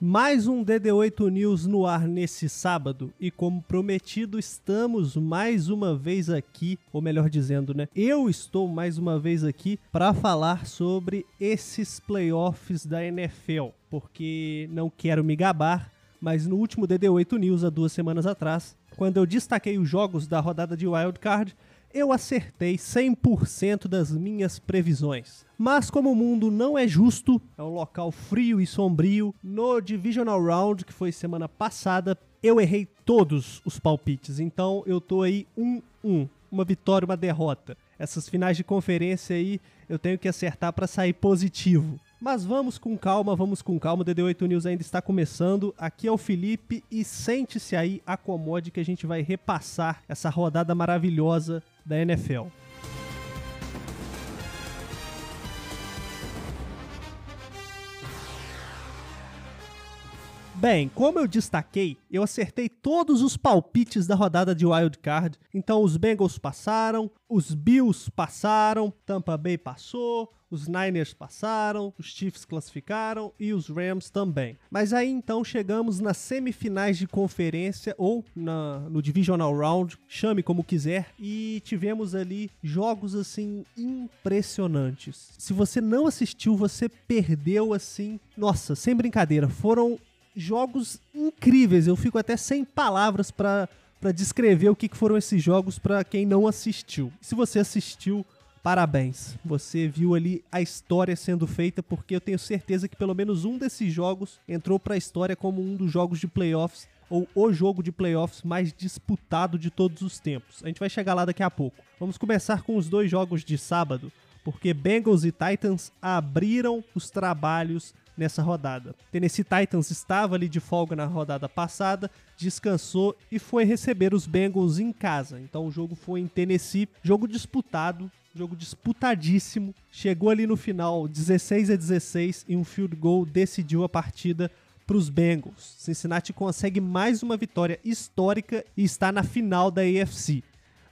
Mais um DD8 News no ar nesse sábado e como prometido estamos mais uma vez aqui, ou melhor dizendo, né? Eu estou mais uma vez aqui para falar sobre esses playoffs da NFL, porque não quero me gabar, mas no último DD8 News há duas semanas atrás, quando eu destaquei os jogos da rodada de Wild Card, eu acertei 100% das minhas previsões. Mas como o mundo não é justo, é um local frio e sombrio, no Divisional Round, que foi semana passada, eu errei todos os palpites. Então eu tô aí 1-1, uma vitória, uma derrota. Essas finais de conferência aí eu tenho que acertar para sair positivo. Mas vamos com calma, vamos com calma. O DD8 News ainda está começando. Aqui é o Felipe e sente-se aí, acomode que a gente vai repassar essa rodada maravilhosa da NFL. Bem, como eu destaquei, eu acertei todos os palpites da rodada de Wild Card. Então os Bengals passaram, os Bills passaram, Tampa Bay passou, os Niners passaram, os Chiefs classificaram e os Rams também. Mas aí então chegamos nas semifinais de conferência ou na, no Divisional Round, chame como quiser, e tivemos ali jogos assim impressionantes. Se você não assistiu, você perdeu assim. Nossa, sem brincadeira, foram jogos incríveis. Eu fico até sem palavras para para descrever o que foram esses jogos para quem não assistiu. Se você assistiu, parabéns. Você viu ali a história sendo feita, porque eu tenho certeza que pelo menos um desses jogos entrou para a história como um dos jogos de playoffs ou o jogo de playoffs mais disputado de todos os tempos. A gente vai chegar lá daqui a pouco. Vamos começar com os dois jogos de sábado, porque Bengals e Titans abriram os trabalhos nessa rodada. Tennessee Titans estava ali de folga na rodada passada, descansou e foi receber os Bengals em casa. Então o jogo foi em Tennessee, jogo disputado, jogo disputadíssimo. Chegou ali no final 16 a 16 e um field goal decidiu a partida para os Bengals. Cincinnati consegue mais uma vitória histórica e está na final da AFC.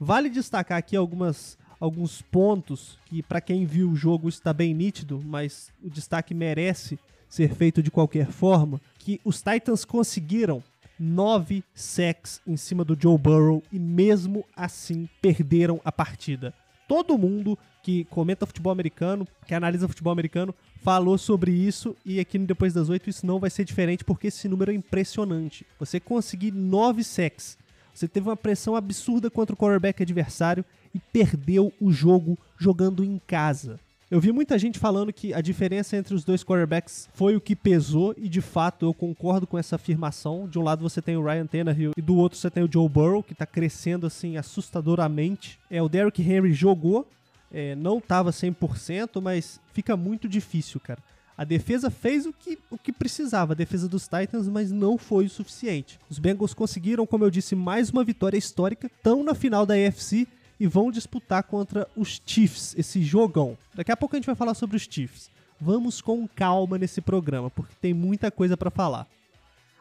Vale destacar aqui algumas alguns pontos que para quem viu o jogo está bem nítido, mas o destaque merece ser feito de qualquer forma, que os Titans conseguiram nove sacks em cima do Joe Burrow e mesmo assim perderam a partida. Todo mundo que comenta futebol americano, que analisa futebol americano, falou sobre isso e aqui no Depois das Oito isso não vai ser diferente porque esse número é impressionante. Você conseguir nove sacks, você teve uma pressão absurda contra o quarterback adversário e perdeu o jogo jogando em casa. Eu vi muita gente falando que a diferença entre os dois quarterbacks foi o que pesou, e de fato eu concordo com essa afirmação. De um lado você tem o Ryan Tannehill e do outro você tem o Joe Burrow, que está crescendo assim assustadoramente. É, o Derrick Henry jogou, é, não estava 100%, mas fica muito difícil, cara. A defesa fez o que, o que precisava, a defesa dos Titans, mas não foi o suficiente. Os Bengals conseguiram, como eu disse, mais uma vitória histórica, estão na final da AFC e vão disputar contra os Chiefs, esse jogão. Daqui a pouco a gente vai falar sobre os Chiefs. Vamos com calma nesse programa, porque tem muita coisa para falar.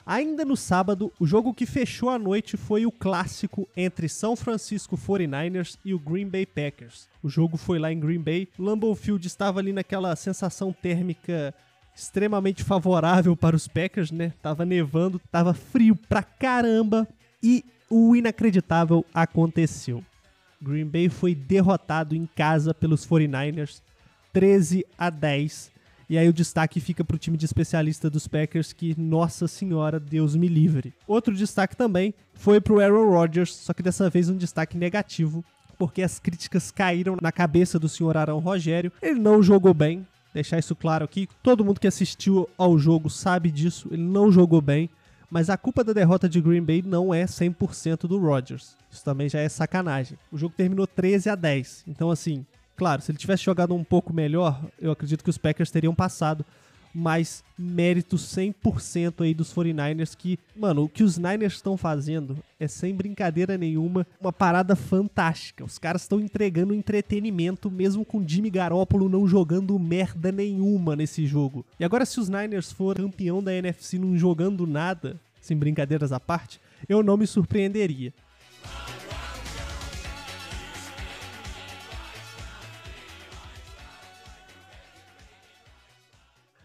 Ainda no sábado, o jogo que fechou a noite foi o clássico entre São Francisco 49ers e o Green Bay Packers. O jogo foi lá em Green Bay. Lambeau Field estava ali naquela sensação térmica extremamente favorável para os Packers, né? Tava nevando, tava frio pra caramba e o inacreditável aconteceu. Green Bay foi derrotado em casa pelos 49ers 13 a 10. E aí o destaque fica para o time de especialista dos Packers, que, nossa senhora, Deus me livre. Outro destaque também foi para o Aaron Rodgers, só que dessa vez um destaque negativo, porque as críticas caíram na cabeça do senhor Arão Rogério. Ele não jogou bem, deixar isso claro aqui. Todo mundo que assistiu ao jogo sabe disso, ele não jogou bem. Mas a culpa da derrota de Green Bay não é 100% do Rodgers. Isso também já é sacanagem. O jogo terminou 13 a 10. Então, assim, claro, se ele tivesse jogado um pouco melhor, eu acredito que os Packers teriam passado mas mérito 100% aí dos 49ers que, mano, o que os Niners estão fazendo é sem brincadeira nenhuma, uma parada fantástica. Os caras estão entregando entretenimento mesmo com Jimmy Garoppolo não jogando merda nenhuma nesse jogo. E agora se os Niners for campeão da NFC não jogando nada, sem brincadeiras à parte, eu não me surpreenderia.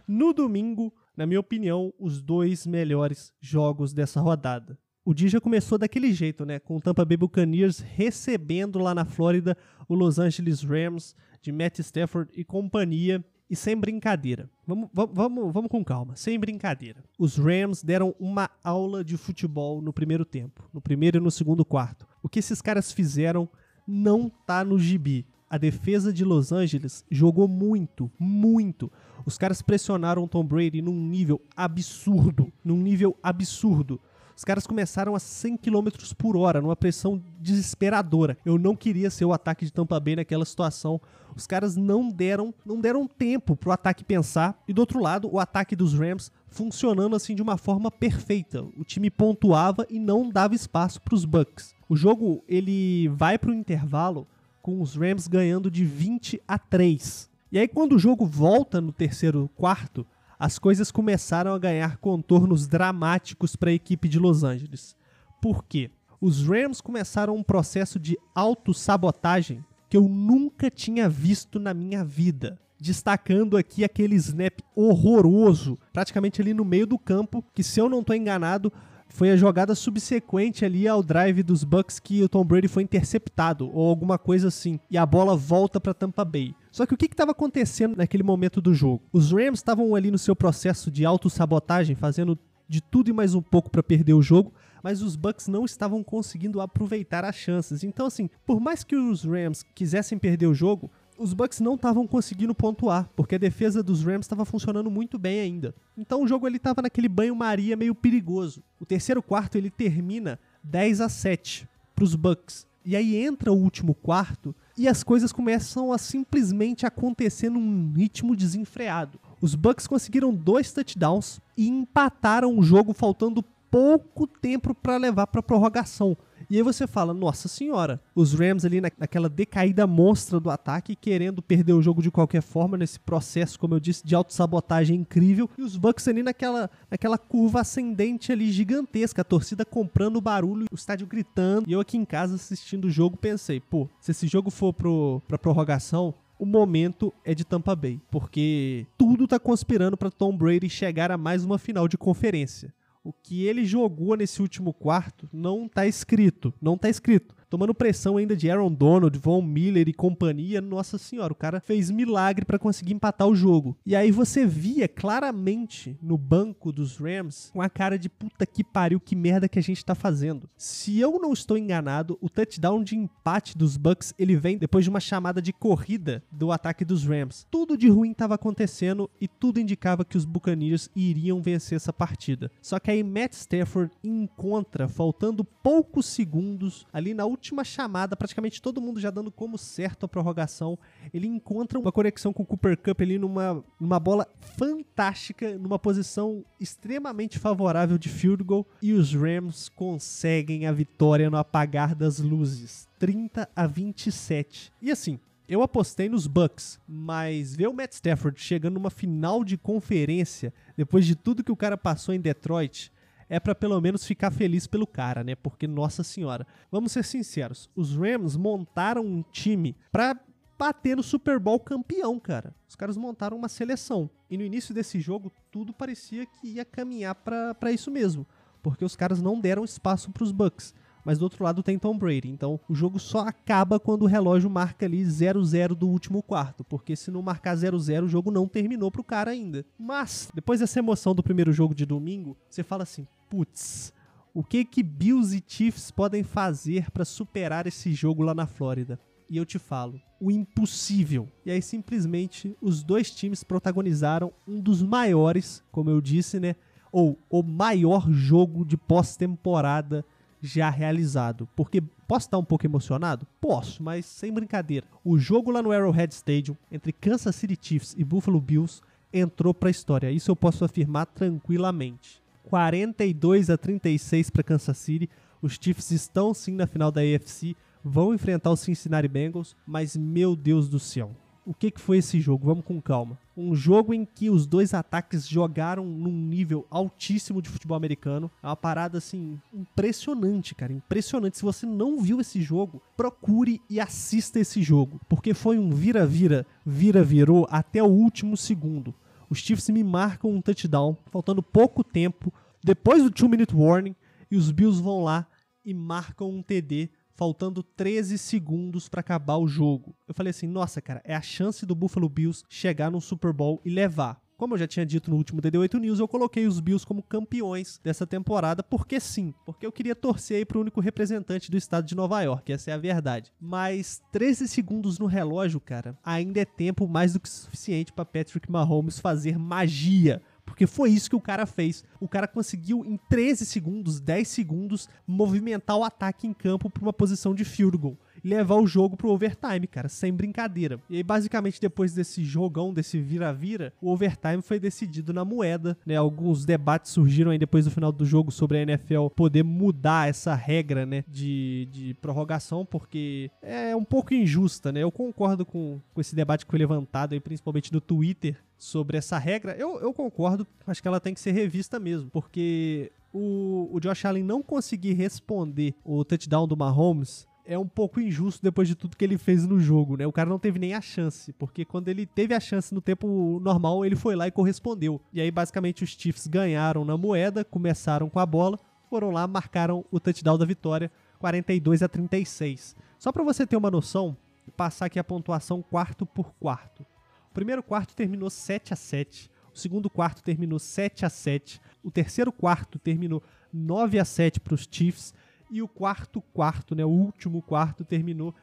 No domingo, na minha opinião, os dois melhores jogos dessa rodada. O dia já começou daquele jeito, né? Com o Tampa Bay Buccaneers recebendo lá na Flórida o Los Angeles Rams de Matt Stafford e companhia. E sem brincadeira. Vamos, vamos, vamos com calma, sem brincadeira. Os Rams deram uma aula de futebol no primeiro tempo, no primeiro e no segundo quarto. O que esses caras fizeram não tá no gibi. A defesa de Los Angeles jogou muito, muito. Os caras pressionaram Tom Brady num nível absurdo, num nível absurdo. Os caras começaram a 100 km por hora, numa pressão desesperadora. Eu não queria ser o ataque de Tampa Bay naquela situação. Os caras não deram, não deram tempo pro ataque pensar. E do outro lado, o ataque dos Rams funcionando assim de uma forma perfeita. O time pontuava e não dava espaço para os Bucks. O jogo ele vai para o intervalo com os Rams ganhando de 20 a 3. E aí quando o jogo volta no terceiro quarto, as coisas começaram a ganhar contornos dramáticos para a equipe de Los Angeles. Por quê? Os Rams começaram um processo de autossabotagem que eu nunca tinha visto na minha vida. Destacando aqui aquele snap horroroso, praticamente ali no meio do campo, que se eu não estou enganado, foi a jogada subsequente ali ao drive dos Bucks que o Tom Brady foi interceptado ou alguma coisa assim, e a bola volta para Tampa Bay. Só que o que estava acontecendo naquele momento do jogo? Os Rams estavam ali no seu processo de autossabotagem, fazendo de tudo e mais um pouco para perder o jogo, mas os Bucks não estavam conseguindo aproveitar as chances. Então, assim, por mais que os Rams quisessem perder o jogo, os Bucks não estavam conseguindo pontuar, porque a defesa dos Rams estava funcionando muito bem ainda. Então o jogo ele estava naquele banho-maria meio perigoso. O terceiro quarto ele termina 10 a 7 para os Bucks. E aí entra o último quarto e as coisas começam a simplesmente acontecer num ritmo desenfreado. Os Bucks conseguiram dois touchdowns e empataram o jogo faltando pouco tempo para levar para prorrogação. E aí você fala, nossa senhora, os Rams ali na, naquela decaída monstra do ataque, querendo perder o jogo de qualquer forma, nesse processo, como eu disse, de autossabotagem incrível, e os Bucks ali naquela, naquela curva ascendente ali gigantesca, a torcida comprando barulho, o estádio gritando, e eu aqui em casa assistindo o jogo pensei, pô, se esse jogo for pro, pra prorrogação, o momento é de Tampa Bay, porque tudo tá conspirando para Tom Brady chegar a mais uma final de conferência o que ele jogou nesse último quarto não tá escrito. Não tá escrito tomando pressão ainda de Aaron Donald, Von Miller e companhia. Nossa senhora, o cara fez milagre para conseguir empatar o jogo. E aí você via claramente no banco dos Rams com a cara de puta que pariu, que merda que a gente tá fazendo. Se eu não estou enganado, o touchdown de empate dos Bucks, ele vem depois de uma chamada de corrida do ataque dos Rams. Tudo de ruim estava acontecendo e tudo indicava que os Buccaneers iriam vencer essa partida. Só que aí Matt Stafford encontra, faltando poucos segundos ali na última última chamada, praticamente todo mundo já dando como certo a prorrogação. Ele encontra uma conexão com o Cooper Cup ali numa, numa bola fantástica, numa posição extremamente favorável de field goal. E os Rams conseguem a vitória no apagar das luzes. 30 a 27. E assim, eu apostei nos Bucks, mas ver o Matt Stafford chegando numa final de conferência, depois de tudo que o cara passou em Detroit, é para pelo menos ficar feliz pelo cara, né? Porque, nossa senhora, vamos ser sinceros, os Rams montaram um time para bater no Super Bowl campeão, cara. Os caras montaram uma seleção. E no início desse jogo, tudo parecia que ia caminhar para isso mesmo. Porque os caras não deram espaço para os Bucks mas do outro lado tem Tom Brady. Então o jogo só acaba quando o relógio marca ali 0-0 do último quarto, porque se não marcar 0-0 o jogo não terminou pro cara ainda. Mas depois dessa emoção do primeiro jogo de domingo, você fala assim: "Putz, o que que Bills e Chiefs podem fazer para superar esse jogo lá na Flórida?" E eu te falo, o impossível. E aí simplesmente os dois times protagonizaram um dos maiores, como eu disse, né, ou o maior jogo de pós-temporada já realizado. Porque posso estar um pouco emocionado? Posso, mas sem brincadeira. O jogo lá no Arrowhead Stadium entre Kansas City Chiefs e Buffalo Bills entrou para a história. Isso eu posso afirmar tranquilamente. 42 a 36 para Kansas City. Os Chiefs estão sim na final da AFC, vão enfrentar os Cincinnati Bengals, mas meu Deus do céu, o que, que foi esse jogo? Vamos com calma. Um jogo em que os dois ataques jogaram num nível altíssimo de futebol americano. É uma parada assim impressionante, cara, impressionante. Se você não viu esse jogo, procure e assista esse jogo, porque foi um vira-vira, vira-virou até o último segundo. Os Chiefs me marcam um touchdown, faltando pouco tempo, depois do 2-minute warning, e os Bills vão lá e marcam um TD faltando 13 segundos para acabar o jogo. Eu falei assim: "Nossa, cara, é a chance do Buffalo Bills chegar no Super Bowl e levar". Como eu já tinha dito no último DD8 News, eu coloquei os Bills como campeões dessa temporada, porque sim, porque eu queria torcer aí pro único representante do estado de Nova York, essa é a verdade. Mas 13 segundos no relógio, cara, ainda é tempo mais do que suficiente para Patrick Mahomes fazer magia porque foi isso que o cara fez. O cara conseguiu, em 13 segundos, 10 segundos, movimentar o ataque em campo para uma posição de field goal e levar o jogo pro overtime, cara, sem brincadeira. E aí, basicamente, depois desse jogão, desse vira-vira, o overtime foi decidido na moeda, né? Alguns debates surgiram aí depois do final do jogo sobre a NFL poder mudar essa regra, né, de, de prorrogação, porque é um pouco injusta, né? Eu concordo com, com esse debate que foi levantado aí, principalmente no Twitter, sobre essa regra. Eu, eu concordo, acho que ela tem que ser revista mesmo, porque o, o Josh Allen não conseguir responder o touchdown do Mahomes é um pouco injusto depois de tudo que ele fez no jogo, né? O cara não teve nem a chance, porque quando ele teve a chance no tempo normal, ele foi lá e correspondeu. E aí, basicamente, os Chiefs ganharam na moeda, começaram com a bola, foram lá, marcaram o touchdown da vitória, 42 a 36. Só para você ter uma noção, passar aqui a pontuação quarto por quarto. O primeiro quarto terminou 7 a 7, o segundo quarto terminou 7 a 7, o terceiro quarto terminou 9 a 7 para os Chiefs e o quarto quarto, né, o último quarto, terminou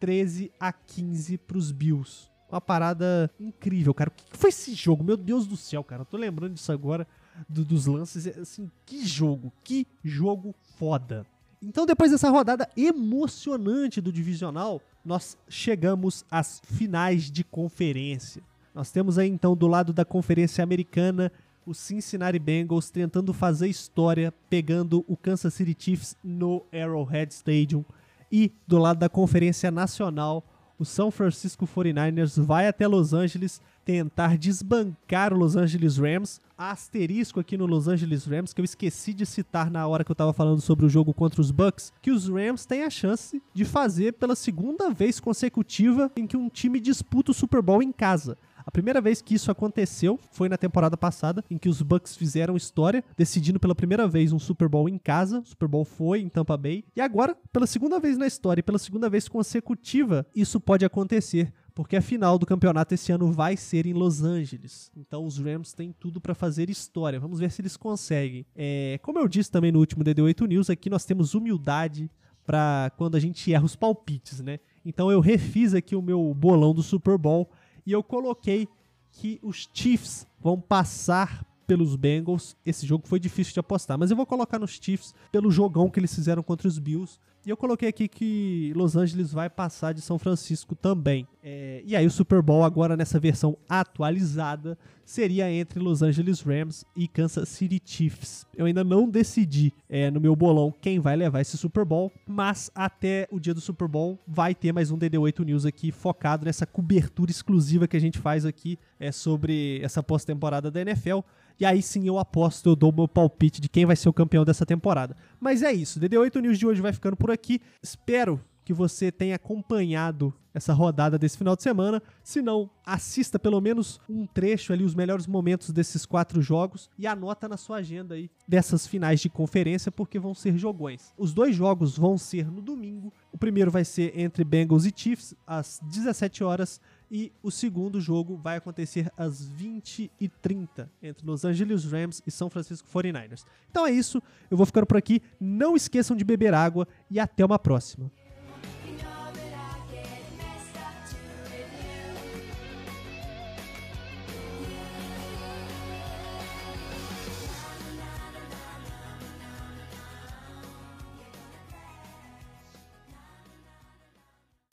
13 a 15 para os Bills. Uma parada incrível, cara. O que foi esse jogo? Meu Deus do céu, cara. Eu tô lembrando disso agora, do, dos lances. Assim, que jogo, que jogo foda. Então, depois dessa rodada emocionante do divisional, nós chegamos às finais de conferência. Nós temos aí então do lado da Conferência Americana o Cincinnati Bengals tentando fazer história, pegando o Kansas City Chiefs no Arrowhead Stadium. E do lado da Conferência Nacional, o São Francisco 49ers vai até Los Angeles tentar desbancar o Los Angeles Rams. Asterisco aqui no Los Angeles Rams, que eu esqueci de citar na hora que eu estava falando sobre o jogo contra os Bucks, que os Rams têm a chance de fazer pela segunda vez consecutiva em que um time disputa o Super Bowl em casa. A primeira vez que isso aconteceu foi na temporada passada, em que os Bucks fizeram história, decidindo pela primeira vez um Super Bowl em casa. O Super Bowl foi em Tampa Bay. E agora, pela segunda vez na história e pela segunda vez consecutiva, isso pode acontecer porque a final do campeonato esse ano vai ser em Los Angeles. Então os Rams têm tudo para fazer história. Vamos ver se eles conseguem. É, como eu disse também no último DD8 News, aqui nós temos humildade para quando a gente erra os palpites, né? Então eu refiz aqui o meu bolão do Super Bowl e eu coloquei que os Chiefs vão passar pelos Bengals. Esse jogo foi difícil de apostar, mas eu vou colocar nos Chiefs pelo jogão que eles fizeram contra os Bills. E eu coloquei aqui que Los Angeles vai passar de São Francisco também. É, e aí o Super Bowl agora nessa versão atualizada seria entre Los Angeles Rams e Kansas City Chiefs. Eu ainda não decidi é, no meu bolão quem vai levar esse Super Bowl, mas até o dia do Super Bowl vai ter mais um DD8 News aqui focado nessa cobertura exclusiva que a gente faz aqui é, sobre essa pós-temporada da NFL. E aí sim eu aposto, eu dou meu palpite de quem vai ser o campeão dessa temporada. Mas é isso, DD8 News de hoje vai ficando por aqui. Espero que você tenha acompanhado essa rodada desse final de semana. Se não, assista pelo menos um trecho ali, os melhores momentos desses quatro jogos e anota na sua agenda aí dessas finais de conferência, porque vão ser jogões. Os dois jogos vão ser no domingo. O primeiro vai ser entre Bengals e Chiefs, às 17 horas, e o segundo jogo vai acontecer às 20h30 entre Los Angeles Rams e São Francisco 49ers. Então é isso, eu vou ficando por aqui. Não esqueçam de beber água e até uma próxima.